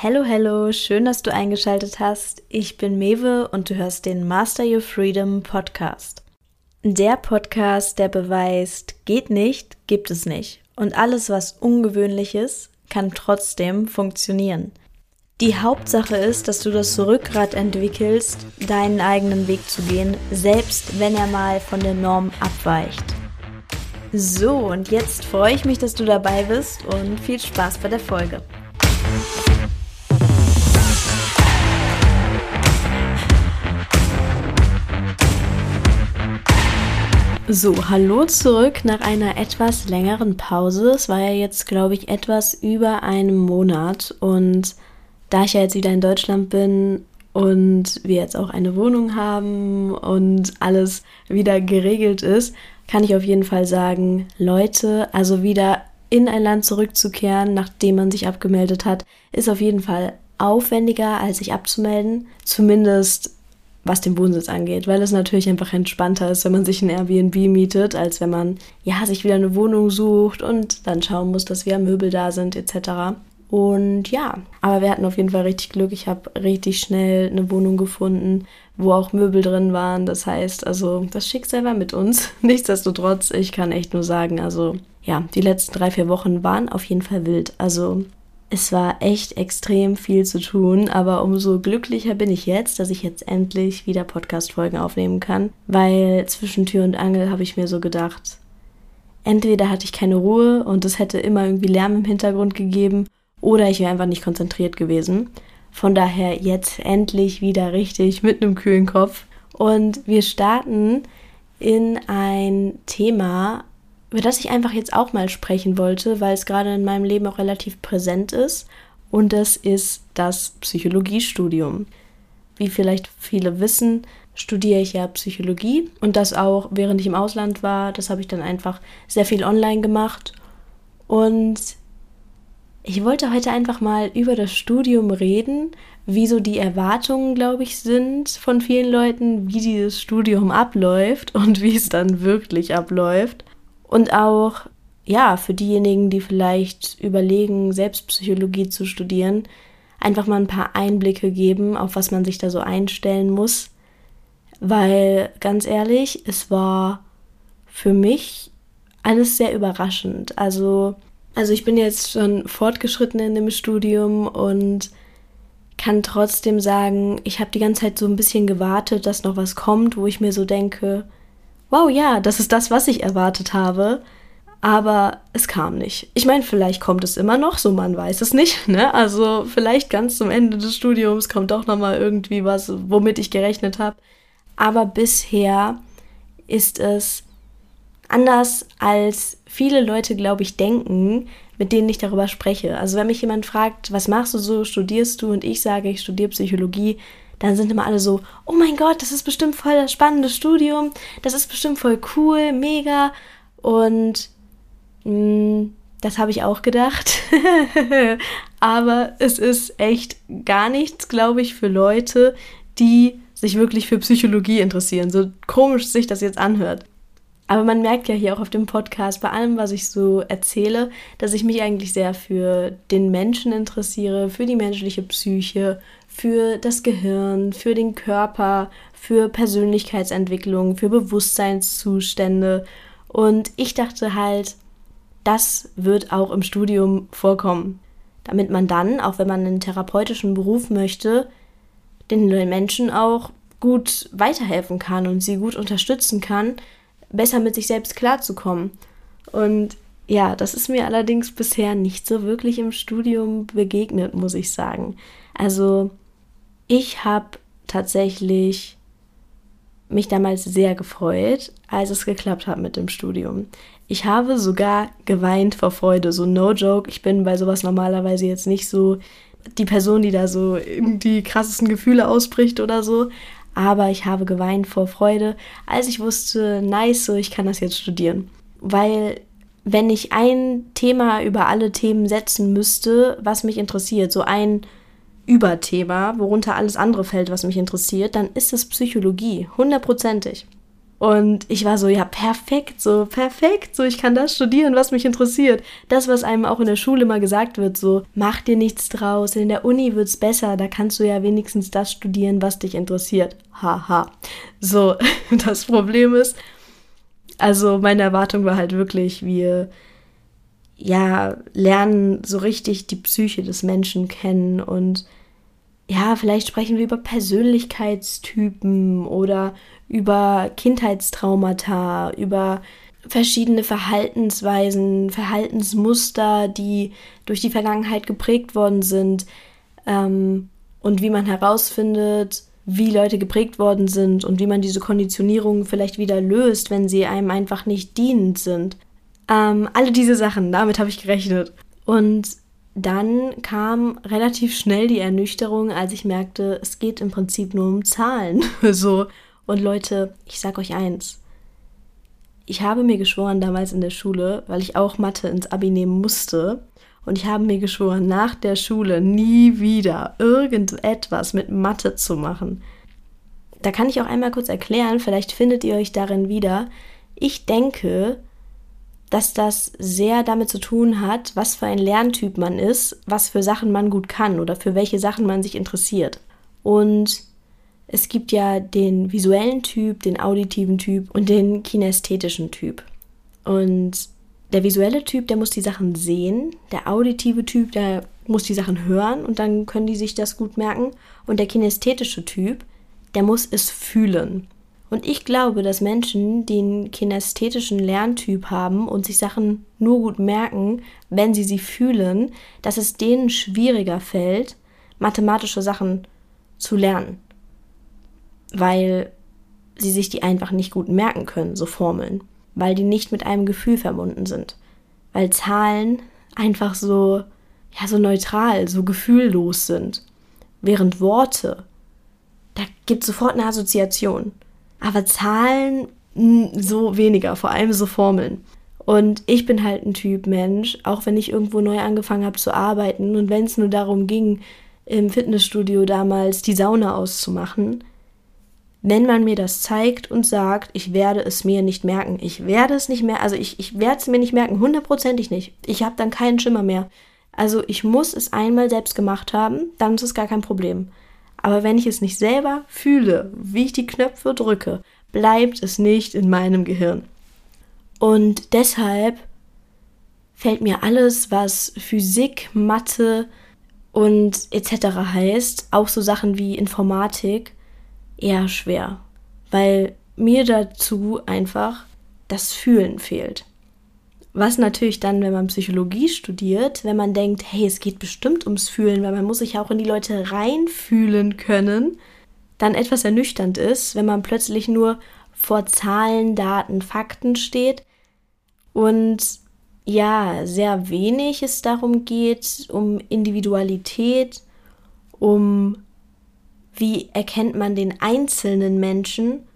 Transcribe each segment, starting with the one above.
Hello, hello, schön, dass du eingeschaltet hast. Ich bin Mewe und du hörst den Master Your Freedom Podcast. Der Podcast, der beweist, geht nicht, gibt es nicht. Und alles, was ungewöhnlich ist, kann trotzdem funktionieren. Die Hauptsache ist, dass du das Rückgrat entwickelst, deinen eigenen Weg zu gehen, selbst wenn er mal von der Norm abweicht. So, und jetzt freue ich mich, dass du dabei bist und viel Spaß bei der Folge. So, hallo zurück nach einer etwas längeren Pause. Es war ja jetzt, glaube ich, etwas über einem Monat. Und da ich ja jetzt wieder in Deutschland bin und wir jetzt auch eine Wohnung haben und alles wieder geregelt ist, kann ich auf jeden Fall sagen, Leute, also wieder in ein Land zurückzukehren, nachdem man sich abgemeldet hat, ist auf jeden Fall aufwendiger, als sich abzumelden. Zumindest was den Wohnsitz angeht, weil es natürlich einfach entspannter ist, wenn man sich ein Airbnb mietet, als wenn man ja sich wieder eine Wohnung sucht und dann schauen muss, dass wieder Möbel da sind etc. Und ja, aber wir hatten auf jeden Fall richtig Glück. Ich habe richtig schnell eine Wohnung gefunden, wo auch Möbel drin waren. Das heißt, also das Schicksal war mit uns. Nichtsdestotrotz, ich kann echt nur sagen, also ja, die letzten drei, vier Wochen waren auf jeden Fall wild. Also es war echt extrem viel zu tun, aber umso glücklicher bin ich jetzt, dass ich jetzt endlich wieder Podcast-Folgen aufnehmen kann, weil zwischen Tür und Angel habe ich mir so gedacht, entweder hatte ich keine Ruhe und es hätte immer irgendwie Lärm im Hintergrund gegeben oder ich wäre einfach nicht konzentriert gewesen. Von daher jetzt endlich wieder richtig mit einem kühlen Kopf. Und wir starten in ein Thema, über das ich einfach jetzt auch mal sprechen wollte, weil es gerade in meinem Leben auch relativ präsent ist. Und das ist das Psychologiestudium. Wie vielleicht viele wissen, studiere ich ja Psychologie und das auch während ich im Ausland war. Das habe ich dann einfach sehr viel online gemacht. Und ich wollte heute einfach mal über das Studium reden, wie so die Erwartungen, glaube ich, sind von vielen Leuten, wie dieses Studium abläuft und wie es dann wirklich abläuft. Und auch, ja, für diejenigen, die vielleicht überlegen, Selbstpsychologie zu studieren, einfach mal ein paar Einblicke geben, auf was man sich da so einstellen muss. Weil, ganz ehrlich, es war für mich alles sehr überraschend. Also, also ich bin jetzt schon fortgeschritten in dem Studium und kann trotzdem sagen, ich habe die ganze Zeit so ein bisschen gewartet, dass noch was kommt, wo ich mir so denke, wow, ja, das ist das, was ich erwartet habe. Aber es kam nicht. Ich meine, vielleicht kommt es immer noch, so man weiß es nicht. Ne? Also vielleicht ganz zum Ende des Studiums kommt doch noch mal irgendwie was, womit ich gerechnet habe. Aber bisher ist es anders, als viele Leute, glaube ich, denken, mit denen ich darüber spreche. Also wenn mich jemand fragt, was machst du so, studierst du und ich sage, ich studiere Psychologie, dann sind immer alle so, oh mein Gott, das ist bestimmt voll das spannende Studium, das ist bestimmt voll cool, mega. Und mh, mm, das habe ich auch gedacht. Aber es ist echt gar nichts, glaube ich, für Leute, die sich wirklich für Psychologie interessieren. So komisch sich das jetzt anhört. Aber man merkt ja hier auch auf dem Podcast, bei allem, was ich so erzähle, dass ich mich eigentlich sehr für den Menschen interessiere, für die menschliche Psyche, für das Gehirn, für den Körper, für Persönlichkeitsentwicklung, für Bewusstseinszustände. Und ich dachte halt, das wird auch im Studium vorkommen, damit man dann, auch wenn man einen therapeutischen Beruf möchte, den Menschen auch gut weiterhelfen kann und sie gut unterstützen kann, besser mit sich selbst klarzukommen. Und ja, das ist mir allerdings bisher nicht so wirklich im Studium begegnet, muss ich sagen. Also ich habe tatsächlich mich damals sehr gefreut, als es geklappt hat mit dem Studium. Ich habe sogar geweint vor Freude, so no joke. Ich bin bei sowas normalerweise jetzt nicht so die Person, die da so die krassesten Gefühle ausbricht oder so. Aber ich habe geweint vor Freude, als ich wusste, nice, so ich kann das jetzt studieren. Weil wenn ich ein Thema über alle Themen setzen müsste, was mich interessiert, so ein Überthema, worunter alles andere fällt, was mich interessiert, dann ist es Psychologie, hundertprozentig. Und ich war so, ja, perfekt, so, perfekt, so, ich kann das studieren, was mich interessiert. Das, was einem auch in der Schule immer gesagt wird, so, mach dir nichts draus, in der Uni wird's besser, da kannst du ja wenigstens das studieren, was dich interessiert. Haha. So, das Problem ist, also meine Erwartung war halt wirklich, wir, ja, lernen so richtig die Psyche des Menschen kennen und ja, vielleicht sprechen wir über Persönlichkeitstypen oder über Kindheitstraumata, über verschiedene Verhaltensweisen, Verhaltensmuster, die durch die Vergangenheit geprägt worden sind ähm, und wie man herausfindet, wie Leute geprägt worden sind und wie man diese Konditionierung vielleicht wieder löst, wenn sie einem einfach nicht dienend sind. Ähm, alle diese Sachen, damit habe ich gerechnet. Und dann kam relativ schnell die Ernüchterung, als ich merkte, es geht im Prinzip nur um Zahlen. so. Und Leute, ich sag euch eins. Ich habe mir geschworen damals in der Schule, weil ich auch Mathe ins Abi nehmen musste. Und ich habe mir geschworen, nach der Schule nie wieder irgendetwas mit Mathe zu machen. Da kann ich auch einmal kurz erklären, vielleicht findet ihr euch darin wieder. Ich denke, dass das sehr damit zu tun hat, was für ein Lerntyp man ist, was für Sachen man gut kann oder für welche Sachen man sich interessiert. Und es gibt ja den visuellen Typ, den auditiven Typ und den kinästhetischen Typ. Und der visuelle Typ, der muss die Sachen sehen, der auditive Typ, der muss die Sachen hören und dann können die sich das gut merken. Und der kinästhetische Typ, der muss es fühlen. Und ich glaube, dass Menschen, die einen kinästhetischen Lerntyp haben und sich Sachen nur gut merken, wenn sie sie fühlen, dass es denen schwieriger fällt, mathematische Sachen zu lernen. Weil sie sich die einfach nicht gut merken können, so Formeln. Weil die nicht mit einem Gefühl verbunden sind. Weil Zahlen einfach so, ja, so neutral, so gefühllos sind. Während Worte, da gibt es sofort eine Assoziation aber Zahlen hm, so weniger, vor allem so Formeln. Und ich bin halt ein Typ Mensch, auch wenn ich irgendwo neu angefangen habe zu arbeiten und wenn es nur darum ging, im Fitnessstudio damals die Sauna auszumachen, wenn man mir das zeigt und sagt, ich werde es mir nicht merken, ich werde es nicht mehr, also ich, ich werde es mir nicht merken, hundertprozentig nicht. Ich habe dann keinen Schimmer mehr. Also ich muss es einmal selbst gemacht haben, dann ist es gar kein Problem. Aber wenn ich es nicht selber fühle, wie ich die Knöpfe drücke, bleibt es nicht in meinem Gehirn. Und deshalb fällt mir alles, was Physik, Mathe und etc. heißt, auch so Sachen wie Informatik, eher schwer, weil mir dazu einfach das Fühlen fehlt. Was natürlich dann, wenn man Psychologie studiert, wenn man denkt, hey, es geht bestimmt ums Fühlen, weil man muss sich ja auch in die Leute reinfühlen können, dann etwas ernüchternd ist, wenn man plötzlich nur vor Zahlen, Daten, Fakten steht und ja, sehr wenig es darum geht, um Individualität, um wie erkennt man den einzelnen Menschen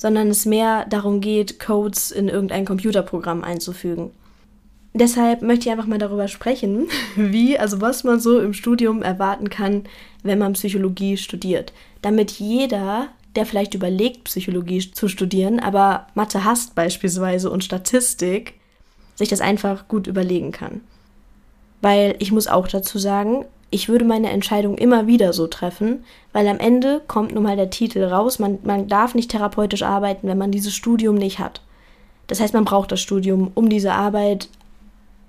sondern es mehr darum geht, Codes in irgendein Computerprogramm einzufügen. Deshalb möchte ich einfach mal darüber sprechen, wie, also was man so im Studium erwarten kann, wenn man Psychologie studiert. Damit jeder, der vielleicht überlegt, Psychologie zu studieren, aber Mathe hasst beispielsweise und Statistik, sich das einfach gut überlegen kann. Weil ich muss auch dazu sagen, ich würde meine Entscheidung immer wieder so treffen, weil am Ende kommt nun mal der Titel raus. Man, man darf nicht therapeutisch arbeiten, wenn man dieses Studium nicht hat. Das heißt, man braucht das Studium, um diese Arbeit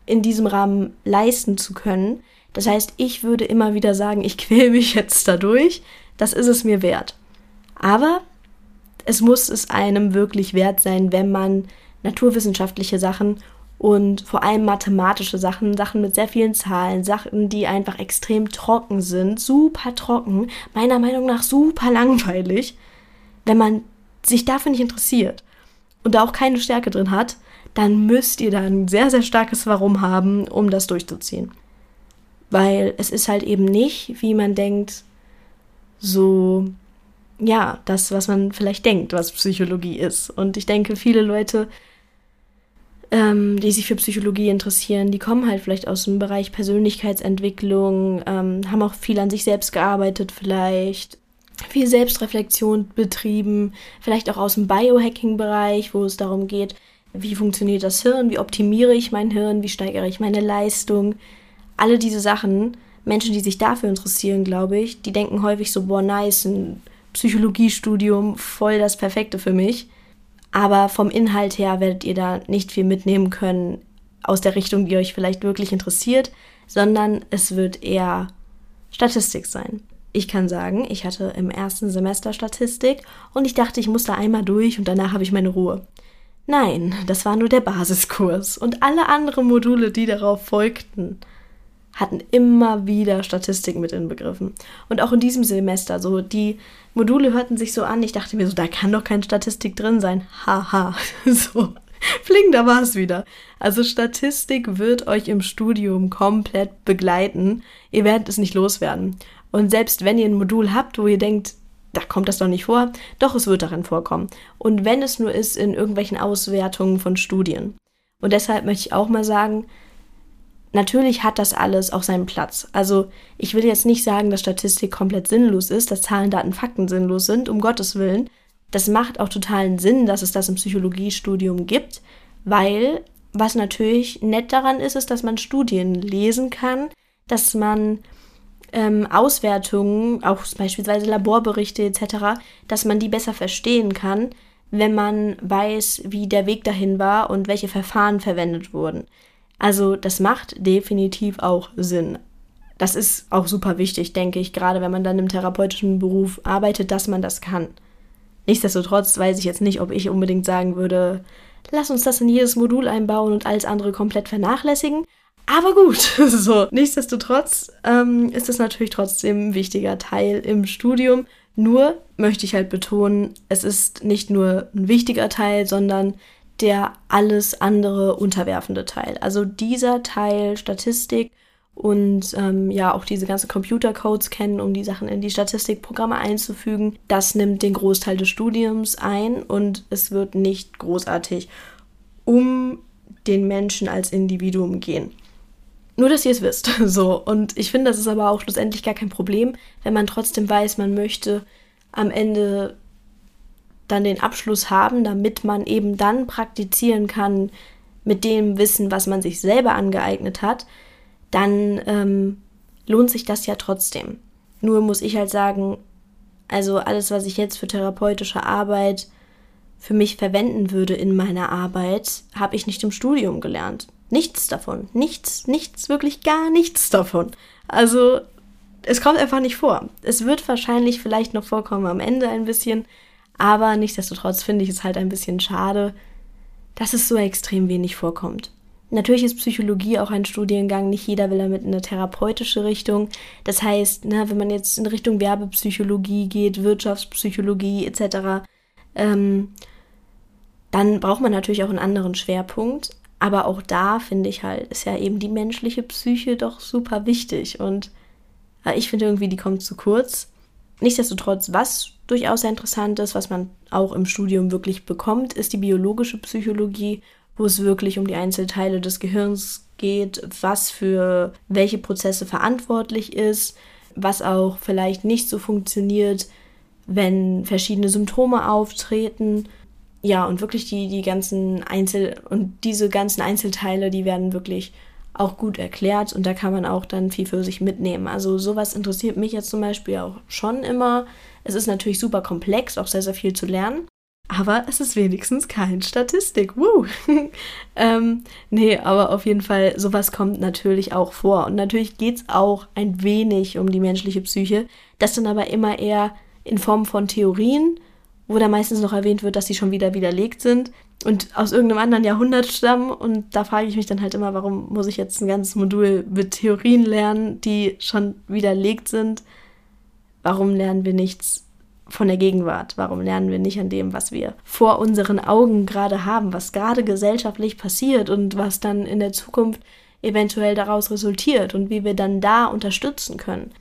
in diesem Rahmen leisten zu können. Das heißt, ich würde immer wieder sagen, ich quäle mich jetzt dadurch. Das ist es mir wert. Aber es muss es einem wirklich wert sein, wenn man naturwissenschaftliche Sachen und vor allem mathematische Sachen, Sachen mit sehr vielen Zahlen, Sachen, die einfach extrem trocken sind, super trocken, meiner Meinung nach super langweilig, wenn man sich dafür nicht interessiert und da auch keine Stärke drin hat, dann müsst ihr da ein sehr, sehr starkes Warum haben, um das durchzuziehen. Weil es ist halt eben nicht, wie man denkt, so, ja, das, was man vielleicht denkt, was Psychologie ist. Und ich denke, viele Leute ähm, die sich für Psychologie interessieren, die kommen halt vielleicht aus dem Bereich Persönlichkeitsentwicklung, ähm, haben auch viel an sich selbst gearbeitet vielleicht. viel Selbstreflexion betrieben, vielleicht auch aus dem Biohacking-Bereich, wo es darum geht, wie funktioniert das Hirn, wie optimiere ich mein Hirn, wie steigere ich meine Leistung. Alle diese Sachen, Menschen, die sich dafür interessieren, glaube ich, die denken häufig so, boah, nice, ein Psychologiestudium, voll das Perfekte für mich. Aber vom Inhalt her werdet ihr da nicht viel mitnehmen können aus der Richtung, die euch vielleicht wirklich interessiert, sondern es wird eher Statistik sein. Ich kann sagen, ich hatte im ersten Semester Statistik und ich dachte, ich muss da einmal durch und danach habe ich meine Ruhe. Nein, das war nur der Basiskurs und alle anderen Module, die darauf folgten, hatten immer wieder Statistik mit inbegriffen. Und auch in diesem Semester, so die Module hörten sich so an, ich dachte mir so, da kann doch keine Statistik drin sein. Haha, so. Fling, da war es wieder. Also Statistik wird euch im Studium komplett begleiten. Ihr werdet es nicht loswerden. Und selbst wenn ihr ein Modul habt, wo ihr denkt, da kommt das doch nicht vor, doch es wird darin vorkommen. Und wenn es nur ist in irgendwelchen Auswertungen von Studien. Und deshalb möchte ich auch mal sagen, natürlich hat das alles auch seinen Platz. Also ich will jetzt nicht sagen, dass Statistik komplett sinnlos ist, dass Zahlen, Daten, Fakten sinnlos sind, um Gottes Willen. Das macht auch totalen Sinn, dass es das im Psychologiestudium gibt, weil was natürlich nett daran ist, ist, dass man Studien lesen kann, dass man ähm, Auswertungen, auch beispielsweise Laborberichte etc., dass man die besser verstehen kann, wenn man weiß, wie der Weg dahin war und welche Verfahren verwendet wurden. Also das macht definitiv auch Sinn. Das ist auch super wichtig, denke ich, gerade wenn man dann im therapeutischen Beruf arbeitet, dass man das kann. Nichtsdestotrotz weiß ich jetzt nicht, ob ich unbedingt sagen würde, lass uns das in jedes Modul einbauen und alles andere komplett vernachlässigen. Aber gut, so. Nichtsdestotrotz ähm, ist es natürlich trotzdem ein wichtiger Teil im Studium. Nur möchte ich halt betonen, es ist nicht nur ein wichtiger Teil, sondern der alles andere unterwerfende Teil. Also dieser Teil Statistik und ähm, ja auch diese ganzen Computercodes kennen, um die Sachen in die Statistikprogramme einzufügen, das nimmt den Großteil des Studiums ein und es wird nicht großartig um den Menschen als Individuum gehen. Nur, dass ihr es wisst. So. Und ich finde, das ist aber auch schlussendlich gar kein Problem, wenn man trotzdem weiß, man möchte am Ende dann den Abschluss haben, damit man eben dann praktizieren kann mit dem Wissen, was man sich selber angeeignet hat, dann ähm, lohnt sich das ja trotzdem. Nur muss ich halt sagen, also alles, was ich jetzt für therapeutische Arbeit für mich verwenden würde in meiner Arbeit, habe ich nicht im Studium gelernt. Nichts davon. Nichts, nichts, wirklich gar nichts davon. Also, es kommt einfach nicht vor. Es wird wahrscheinlich vielleicht noch vorkommen am Ende ein bisschen, aber nichtsdestotrotz finde ich es halt ein bisschen schade, dass es so extrem wenig vorkommt. Natürlich ist Psychologie auch ein Studiengang, nicht jeder will damit in eine therapeutische Richtung. Das heißt, ne, wenn man jetzt in Richtung Werbepsychologie geht, Wirtschaftspsychologie etc., ähm, dann braucht man natürlich auch einen anderen Schwerpunkt. Aber auch da finde ich halt, ist ja eben die menschliche Psyche doch super wichtig. Und äh, ich finde irgendwie, die kommt zu kurz. Nichtsdestotrotz, was durchaus sehr interessant ist, was man auch im Studium wirklich bekommt, ist die biologische Psychologie, wo es wirklich um die Einzelteile des Gehirns geht, was für welche Prozesse verantwortlich ist, was auch vielleicht nicht so funktioniert, wenn verschiedene Symptome auftreten. Ja, und wirklich die, die ganzen Einzel- und diese ganzen Einzelteile, die werden wirklich auch gut erklärt und da kann man auch dann viel für sich mitnehmen. Also sowas interessiert mich jetzt zum Beispiel auch schon immer. Es ist natürlich super komplex, auch sehr, sehr viel zu lernen. Aber es ist wenigstens kein Statistik. Woo! ähm, nee, aber auf jeden Fall, sowas kommt natürlich auch vor. Und natürlich geht es auch ein wenig um die menschliche Psyche. Das dann aber immer eher in Form von Theorien, wo da meistens noch erwähnt wird, dass sie schon wieder widerlegt sind und aus irgendeinem anderen Jahrhundert stammen. Und da frage ich mich dann halt immer, warum muss ich jetzt ein ganzes Modul mit Theorien lernen, die schon widerlegt sind? Warum lernen wir nichts von der Gegenwart? Warum lernen wir nicht an dem, was wir vor unseren Augen gerade haben, was gerade gesellschaftlich passiert und was dann in der Zukunft eventuell daraus resultiert und wie wir dann da unterstützen können?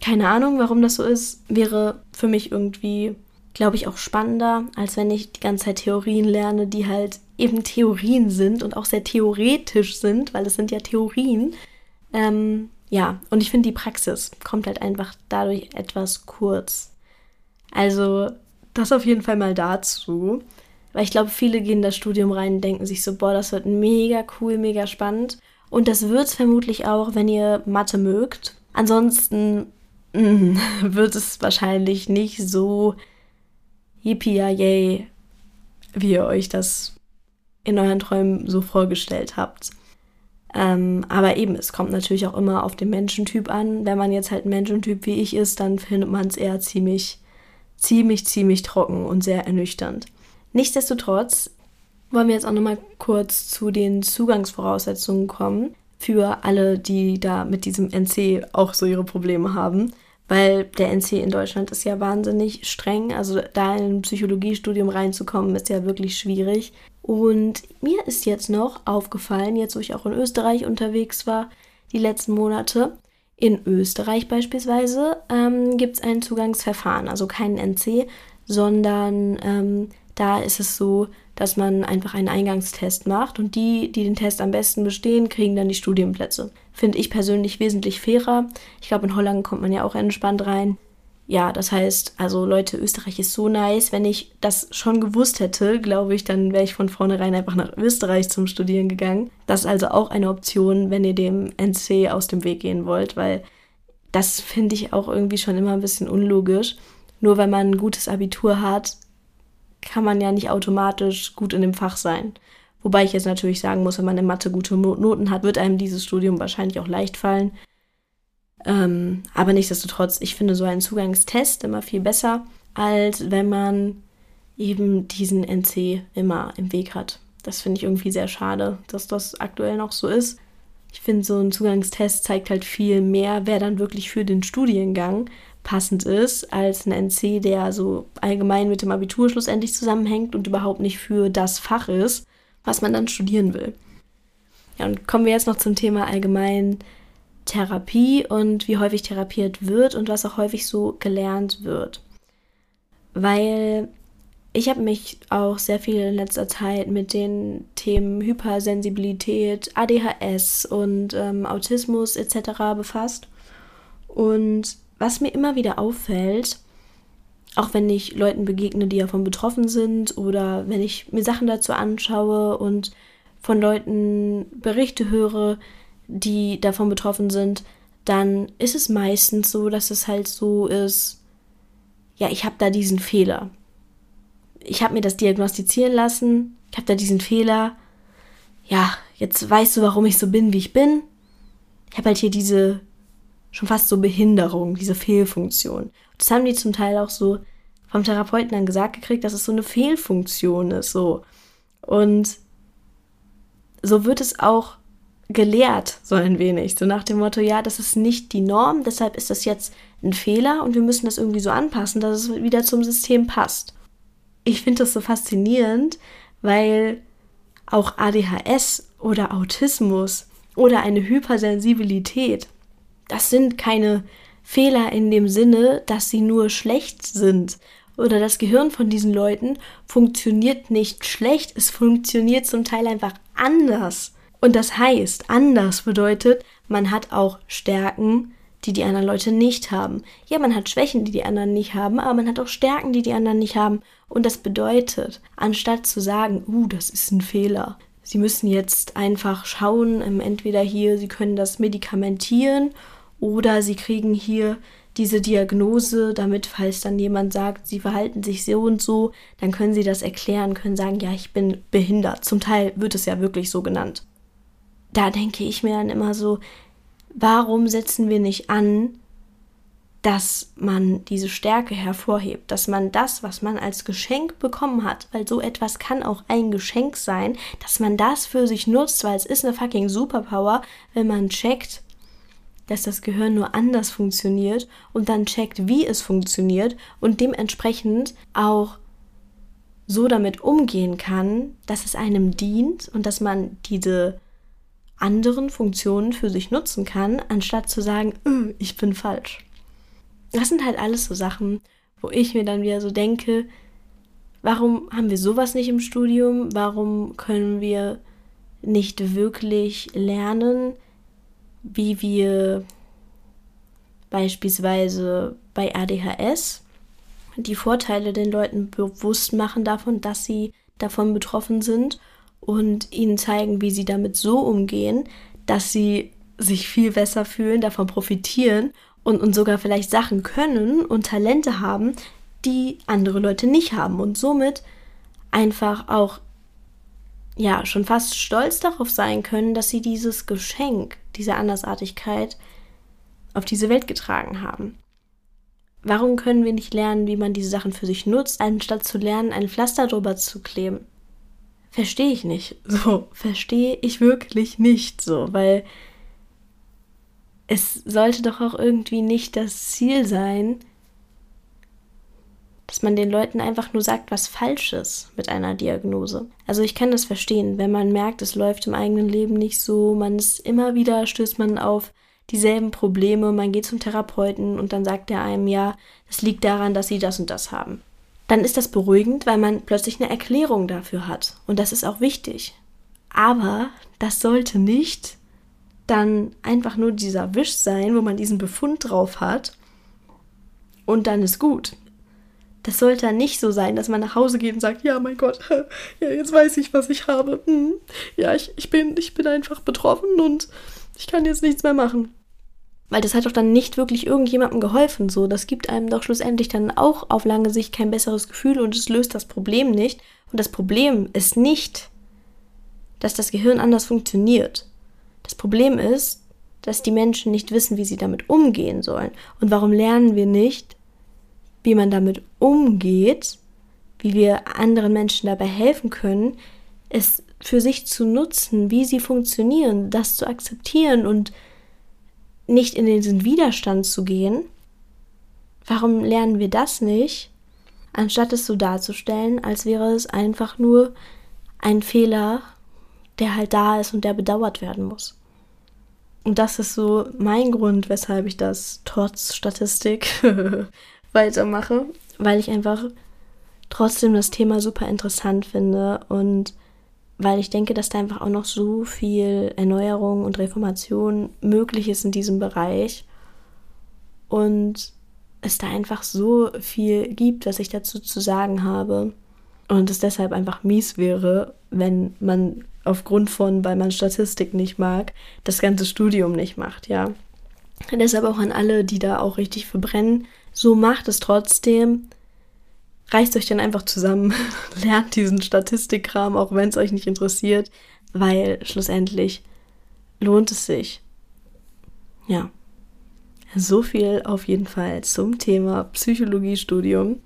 Keine Ahnung, warum das so ist, wäre für mich irgendwie glaube ich, auch spannender, als wenn ich die ganze Zeit Theorien lerne, die halt eben Theorien sind und auch sehr theoretisch sind, weil es sind ja Theorien. Ähm, ja, und ich finde, die Praxis kommt halt einfach dadurch etwas kurz. Also das auf jeden Fall mal dazu. Weil ich glaube, viele gehen das Studium rein und denken sich so, boah, das wird mega cool, mega spannend. Und das wird es vermutlich auch, wenn ihr Mathe mögt. Ansonsten mm, wird es wahrscheinlich nicht so yippie yay, wie ihr euch das in euren Träumen so vorgestellt habt. Ähm, aber eben, es kommt natürlich auch immer auf den Menschentyp an. Wenn man jetzt halt ein Menschentyp wie ich ist, dann findet man es eher ziemlich, ziemlich, ziemlich trocken und sehr ernüchternd. Nichtsdestotrotz wollen wir jetzt auch nochmal kurz zu den Zugangsvoraussetzungen kommen für alle, die da mit diesem NC auch so ihre Probleme haben. Weil der NC in Deutschland ist ja wahnsinnig streng. Also da in ein Psychologiestudium reinzukommen, ist ja wirklich schwierig. Und mir ist jetzt noch aufgefallen, jetzt wo ich auch in Österreich unterwegs war, die letzten Monate, in Österreich beispielsweise ähm, gibt es ein Zugangsverfahren, also keinen NC, sondern ähm, da ist es so, dass man einfach einen Eingangstest macht und die, die den Test am besten bestehen, kriegen dann die Studienplätze. Finde ich persönlich wesentlich fairer. Ich glaube, in Holland kommt man ja auch entspannt rein. Ja, das heißt, also Leute, Österreich ist so nice. Wenn ich das schon gewusst hätte, glaube ich, dann wäre ich von vornherein einfach nach Österreich zum Studieren gegangen. Das ist also auch eine Option, wenn ihr dem NC aus dem Weg gehen wollt, weil das finde ich auch irgendwie schon immer ein bisschen unlogisch. Nur weil man ein gutes Abitur hat, kann man ja nicht automatisch gut in dem Fach sein. Wobei ich jetzt natürlich sagen muss, wenn man in Mathe gute Noten hat, wird einem dieses Studium wahrscheinlich auch leicht fallen. Ähm, aber nichtsdestotrotz, ich finde so einen Zugangstest immer viel besser, als wenn man eben diesen NC immer im Weg hat. Das finde ich irgendwie sehr schade, dass das aktuell noch so ist. Ich finde, so ein Zugangstest zeigt halt viel mehr, wer dann wirklich für den Studiengang passend ist, als ein NC, der so allgemein mit dem Abitur schlussendlich zusammenhängt und überhaupt nicht für das Fach ist, was man dann studieren will. Ja, und kommen wir jetzt noch zum Thema allgemein Therapie und wie häufig therapiert wird und was auch häufig so gelernt wird. Weil ich habe mich auch sehr viel in letzter Zeit mit den Themen Hypersensibilität, ADHS und ähm, Autismus etc. befasst. Und was mir immer wieder auffällt, auch wenn ich Leuten begegne, die davon betroffen sind oder wenn ich mir Sachen dazu anschaue und von Leuten Berichte höre, die davon betroffen sind, dann ist es meistens so, dass es halt so ist, ja, ich habe da diesen Fehler. Ich habe mir das diagnostizieren lassen, ich habe da diesen Fehler. Ja, jetzt weißt du, warum ich so bin, wie ich bin. Ich habe halt hier diese schon fast so Behinderung, diese Fehlfunktion. Das haben die zum Teil auch so vom Therapeuten dann gesagt gekriegt, dass es so eine Fehlfunktion ist, so. Und so wird es auch gelehrt, so ein wenig. So nach dem Motto, ja, das ist nicht die Norm, deshalb ist das jetzt ein Fehler und wir müssen das irgendwie so anpassen, dass es wieder zum System passt. Ich finde das so faszinierend, weil auch ADHS oder Autismus oder eine Hypersensibilität das sind keine Fehler in dem Sinne, dass sie nur schlecht sind. Oder das Gehirn von diesen Leuten funktioniert nicht schlecht, es funktioniert zum Teil einfach anders. Und das heißt, anders bedeutet, man hat auch Stärken, die die anderen Leute nicht haben. Ja, man hat Schwächen, die die anderen nicht haben, aber man hat auch Stärken, die die anderen nicht haben. Und das bedeutet, anstatt zu sagen, uh, das ist ein Fehler, sie müssen jetzt einfach schauen, ähm, entweder hier, sie können das medikamentieren oder sie kriegen hier diese Diagnose, damit, falls dann jemand sagt, sie verhalten sich so und so, dann können sie das erklären, können sagen, ja, ich bin behindert. Zum Teil wird es ja wirklich so genannt. Da denke ich mir dann immer so, warum setzen wir nicht an, dass man diese Stärke hervorhebt, dass man das, was man als Geschenk bekommen hat, weil so etwas kann auch ein Geschenk sein, dass man das für sich nutzt, weil es ist eine fucking Superpower, wenn man checkt, dass das Gehirn nur anders funktioniert und dann checkt, wie es funktioniert und dementsprechend auch so damit umgehen kann, dass es einem dient und dass man diese anderen Funktionen für sich nutzen kann, anstatt zu sagen, äh, ich bin falsch. Das sind halt alles so Sachen, wo ich mir dann wieder so denke, warum haben wir sowas nicht im Studium? Warum können wir nicht wirklich lernen, wie wir beispielsweise bei ADHS die Vorteile den Leuten bewusst machen davon, dass sie davon betroffen sind und ihnen zeigen, wie sie damit so umgehen, dass sie sich viel besser fühlen, davon profitieren und, und sogar vielleicht Sachen können und Talente haben, die andere Leute nicht haben und somit einfach auch ja schon fast stolz darauf sein können, dass sie dieses Geschenk, diese Andersartigkeit auf diese Welt getragen haben. Warum können wir nicht lernen, wie man diese Sachen für sich nutzt, anstatt zu lernen, ein Pflaster drüber zu kleben? Verstehe ich nicht. So, verstehe ich wirklich nicht so, weil es sollte doch auch irgendwie nicht das Ziel sein, dass man den Leuten einfach nur sagt, was falsch ist mit einer Diagnose. Also ich kann das verstehen, wenn man merkt, es läuft im eigenen Leben nicht so, man ist immer wieder, stößt man auf dieselben Probleme, man geht zum Therapeuten und dann sagt er einem, ja, das liegt daran, dass sie das und das haben. Dann ist das beruhigend, weil man plötzlich eine Erklärung dafür hat. Und das ist auch wichtig. Aber das sollte nicht dann einfach nur dieser Wisch sein, wo man diesen Befund drauf hat und dann ist gut. Das sollte nicht so sein, dass man nach Hause geht und sagt, ja, mein Gott, ja, jetzt weiß ich, was ich habe. Hm, ja, ich, ich, bin, ich bin einfach betroffen und ich kann jetzt nichts mehr machen. Weil das hat doch dann nicht wirklich irgendjemandem geholfen. So, das gibt einem doch schlussendlich dann auch auf lange Sicht kein besseres Gefühl und es löst das Problem nicht. Und das Problem ist nicht, dass das Gehirn anders funktioniert. Das Problem ist, dass die Menschen nicht wissen, wie sie damit umgehen sollen. Und warum lernen wir nicht, wie man damit umgeht, wie wir anderen Menschen dabei helfen können, es für sich zu nutzen, wie sie funktionieren, das zu akzeptieren und nicht in diesen Widerstand zu gehen. Warum lernen wir das nicht, anstatt es so darzustellen, als wäre es einfach nur ein Fehler, der halt da ist und der bedauert werden muss? Und das ist so mein Grund, weshalb ich das trotz Statistik weitermache, weil ich einfach trotzdem das Thema super interessant finde und weil ich denke, dass da einfach auch noch so viel Erneuerung und Reformation möglich ist in diesem Bereich und es da einfach so viel gibt, was ich dazu zu sagen habe und es deshalb einfach mies wäre, wenn man aufgrund von, weil man Statistik nicht mag, das ganze Studium nicht macht, ja. deshalb auch an alle, die da auch richtig verbrennen, so macht es trotzdem. Reißt euch dann einfach zusammen, lernt diesen Statistikkram, auch wenn es euch nicht interessiert, weil schlussendlich lohnt es sich. Ja. So viel auf jeden Fall zum Thema Psychologiestudium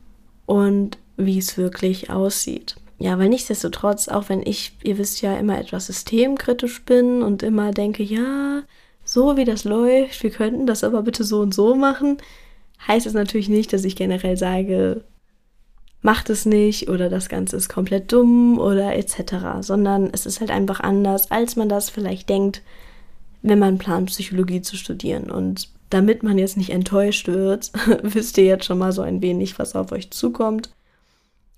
und wie es wirklich aussieht. Ja, weil nichtsdestotrotz, auch wenn ich, ihr wisst ja, immer etwas systemkritisch bin und immer denke, ja, so wie das läuft, wir könnten das aber bitte so und so machen, heißt es natürlich nicht, dass ich generell sage, macht es nicht oder das Ganze ist komplett dumm oder etc., sondern es ist halt einfach anders, als man das vielleicht denkt, wenn man plant, Psychologie zu studieren. Und damit man jetzt nicht enttäuscht wird, wisst ihr jetzt schon mal so ein wenig, was auf euch zukommt.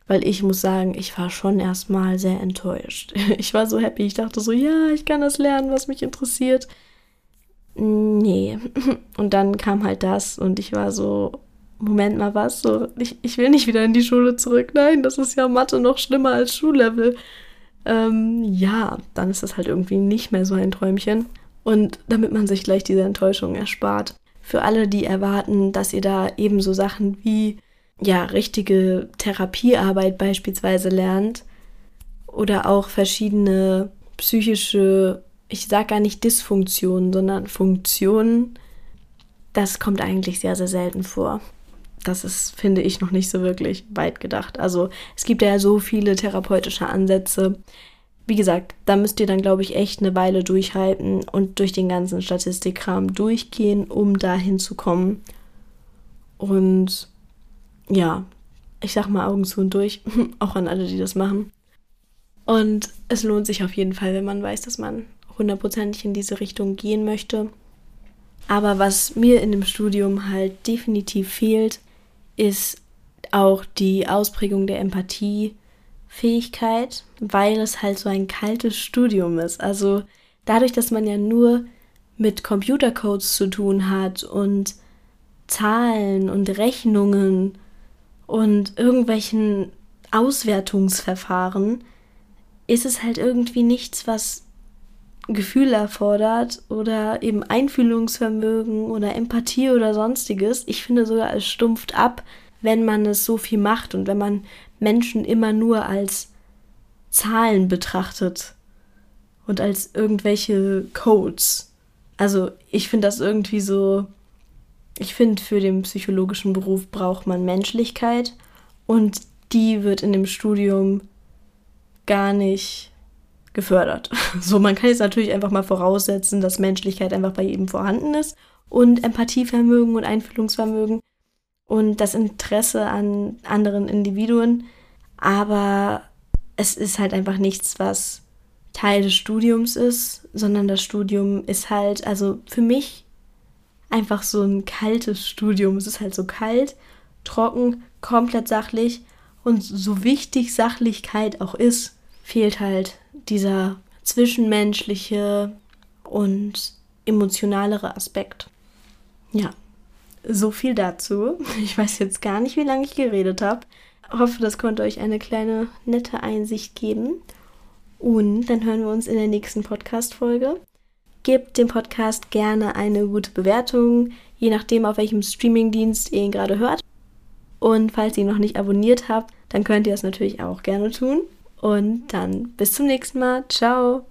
Weil ich muss sagen, ich war schon erstmal sehr enttäuscht. Ich war so happy, ich dachte so, ja, ich kann das lernen, was mich interessiert nee. Und dann kam halt das und ich war so, Moment mal, was? So, ich, ich will nicht wieder in die Schule zurück. Nein, das ist ja Mathe noch schlimmer als Schullevel. Ähm, ja, dann ist das halt irgendwie nicht mehr so ein Träumchen. Und damit man sich gleich diese Enttäuschung erspart. Für alle, die erwarten, dass ihr da ebenso Sachen wie ja, richtige Therapiearbeit beispielsweise lernt oder auch verschiedene psychische ich sage gar nicht Dysfunktionen, sondern Funktionen, das kommt eigentlich sehr, sehr selten vor. Das ist, finde ich, noch nicht so wirklich weit gedacht. Also es gibt ja so viele therapeutische Ansätze. Wie gesagt, da müsst ihr dann, glaube ich, echt eine Weile durchhalten und durch den ganzen Statistikkram durchgehen, um dahin zu kommen. Und ja, ich sag mal Augen zu und durch, auch an alle, die das machen. Und es lohnt sich auf jeden Fall, wenn man weiß, dass man hundertprozentig in diese Richtung gehen möchte. Aber was mir in dem Studium halt definitiv fehlt, ist auch die Ausprägung der Empathiefähigkeit, weil es halt so ein kaltes Studium ist. Also dadurch, dass man ja nur mit Computercodes zu tun hat und Zahlen und Rechnungen und irgendwelchen Auswertungsverfahren ist es halt irgendwie nichts, was Gefühl erfordert oder eben Einfühlungsvermögen oder Empathie oder sonstiges. Ich finde sogar, es stumpft ab, wenn man es so viel macht und wenn man Menschen immer nur als Zahlen betrachtet und als irgendwelche Codes. Also ich finde das irgendwie so, ich finde für den psychologischen Beruf braucht man Menschlichkeit und die wird in dem Studium gar nicht gefördert. So, man kann jetzt natürlich einfach mal voraussetzen, dass Menschlichkeit einfach bei jedem vorhanden ist und Empathievermögen und Einfühlungsvermögen und das Interesse an anderen Individuen, aber es ist halt einfach nichts, was Teil des Studiums ist, sondern das Studium ist halt, also für mich einfach so ein kaltes Studium. Es ist halt so kalt, trocken, komplett sachlich und so wichtig Sachlichkeit auch ist, fehlt halt dieser zwischenmenschliche und emotionalere Aspekt. Ja, so viel dazu. Ich weiß jetzt gar nicht, wie lange ich geredet habe. Hoffe, das konnte euch eine kleine nette Einsicht geben. Und dann hören wir uns in der nächsten Podcast-Folge. Gebt dem Podcast gerne eine gute Bewertung, je nachdem, auf welchem Streamingdienst ihr ihn gerade hört. Und falls ihr ihn noch nicht abonniert habt, dann könnt ihr es natürlich auch gerne tun. Und dann bis zum nächsten Mal. Ciao.